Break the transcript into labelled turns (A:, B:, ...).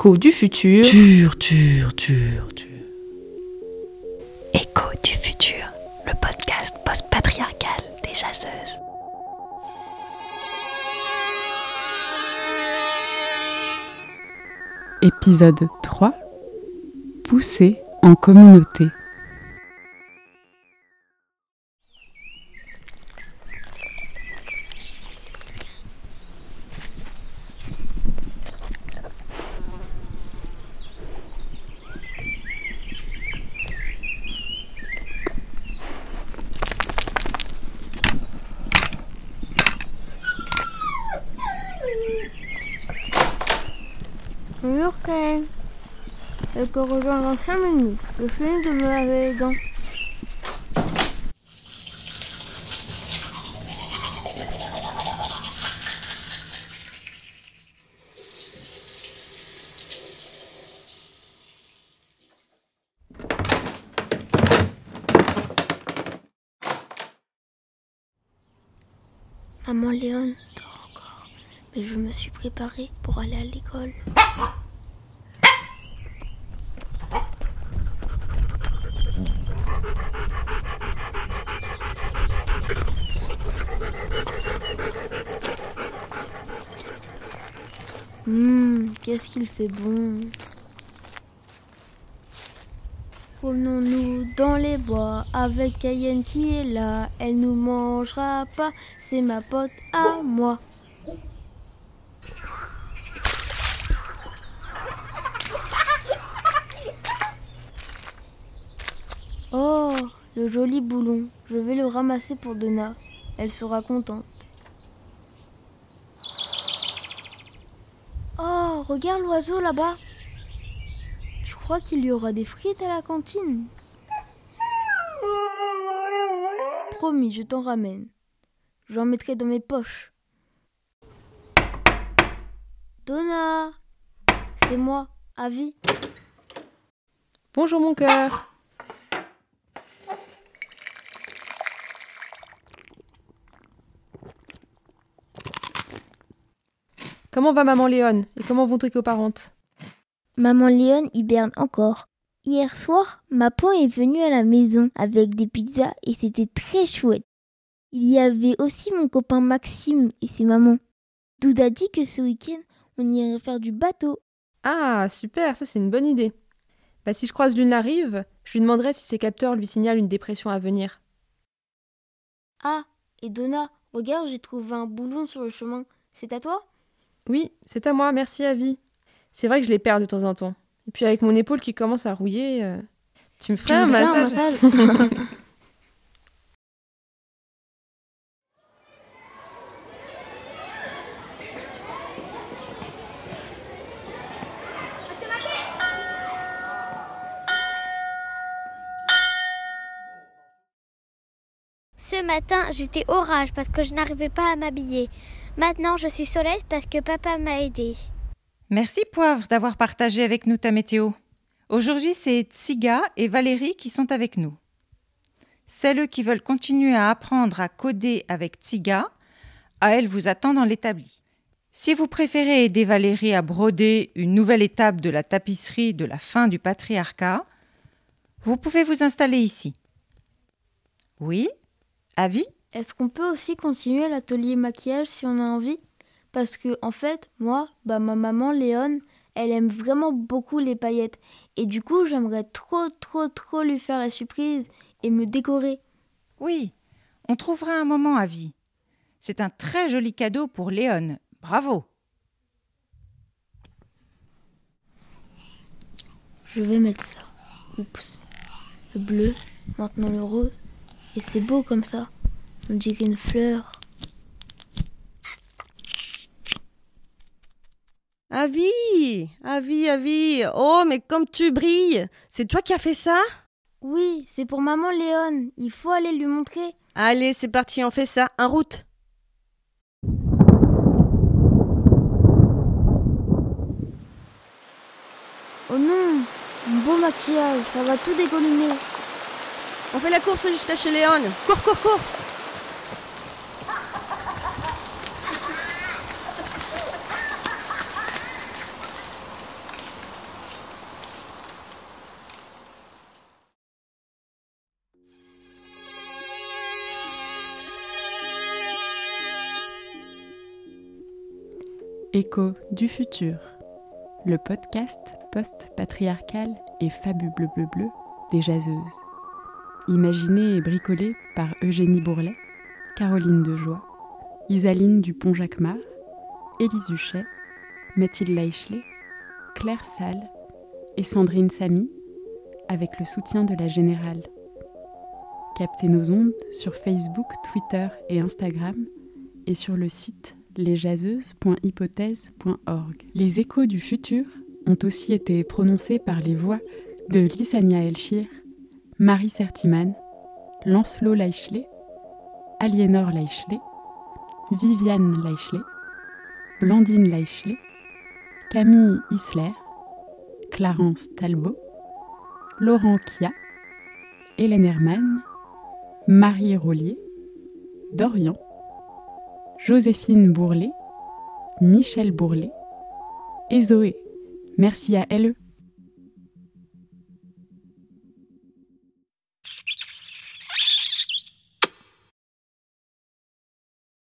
A: Écho du futur.
B: Tur, tur, tur, tur.
C: Écho du futur, le podcast post-patriarcal des chasseuses.
A: Épisode 3. Pousser en communauté.
D: Bonjour Ken. Je te rejoins dans 5 minutes. Je finis de me laver les dents. Mais je me suis préparée pour aller à l'école. Hum, qu'est-ce qu'il fait bon. Promenons-nous dans les bois avec Cayenne qui est là. Elle nous mangera pas, c'est ma pote à moi. Oh, le joli boulon. Je vais le ramasser pour Donna. Elle sera contente. Oh, regarde l'oiseau là-bas. Tu crois qu'il y aura des frites à la cantine? Promis, je t'en ramène. J'en mettrai dans mes poches. Donna C'est moi, Avi.
A: Bonjour mon cœur. Comment va maman Léon et comment vont tes coparentes?
D: Maman Léon hiberne encore. Hier soir, ma pan est venue à la maison avec des pizzas et c'était très chouette. Il y avait aussi mon copain Maxime et ses mamans. Douda dit que ce week-end, on irait faire du bateau.
A: Ah, super, ça c'est une bonne idée. Bah, si je croise l'une la rive, je lui demanderai si ses capteurs lui signalent une dépression à venir.
D: Ah, et Donna, regarde, j'ai trouvé un boulon sur le chemin. C'est à toi?
A: Oui, c'est à moi, merci Avi. C'est vrai que je les perds de temps en temps. Et puis avec mon épaule qui commence à rouiller, euh, tu me ferais un
D: voudrais un
A: massage
D: massage?
E: Ce matin, j'étais orage parce que je n'arrivais pas à m'habiller. Maintenant, je suis soleil parce que papa m'a aidé.
F: Merci Poivre d'avoir partagé avec nous ta météo. Aujourd'hui, c'est Tsiga et Valérie qui sont avec nous. Celles qui veulent continuer à apprendre à coder avec Tsiga, à elles vous attend dans l'établi. Si vous préférez aider Valérie à broder une nouvelle étape de la tapisserie de la fin du patriarcat, vous pouvez vous installer ici. Oui Avis
D: Est-ce qu'on peut aussi continuer l'atelier maquillage si on a envie? Parce que, en fait, moi, bah, ma maman Léon, elle aime vraiment beaucoup les paillettes. Et du coup, j'aimerais trop, trop, trop lui faire la surprise et me décorer.
F: Oui, on trouvera un moment à vie. C'est un très joli cadeau pour Léon. Bravo.
D: Je vais mettre ça. Oups. Le bleu, maintenant le rose. Et c'est beau comme ça. On dirait une fleur.
G: Avis, Avis, Avis. Oh, mais comme tu brilles. C'est toi qui as fait ça?
D: Oui, c'est pour maman Léon. Il faut aller lui montrer.
G: Allez, c'est parti, on fait ça. En route.
D: Oh non, un beau maquillage, ça va tout dégolliner.
G: On fait la course jusqu'à chez Léon. Cours, cours, cours.
H: Écho du futur, le podcast post-patriarcal et fabuleux bleu bleu des jaseuses. Imaginé et bricolé par Eugénie Bourlet, Caroline Dejoie, Isaline Dupont-Jacquemart, Élise Huchet, Mathilde Leichelet, Claire Salle et Sandrine Samy, avec le soutien de la Générale. Captez nos ondes sur Facebook, Twitter et Instagram et sur le site Les échos du futur ont aussi été prononcés par les voix de Lissania Elchir, Marie Sertiman, Lancelot Leichelet, Aliénor Leichelet, Viviane Leichelet, Blandine Leichelet, Camille Isler, Clarence Talbot, Laurent Kia, Hélène Hermann, Marie Rollier, Dorian, Joséphine Bourlet, Michel Bourlet et Zoé. Merci à LE.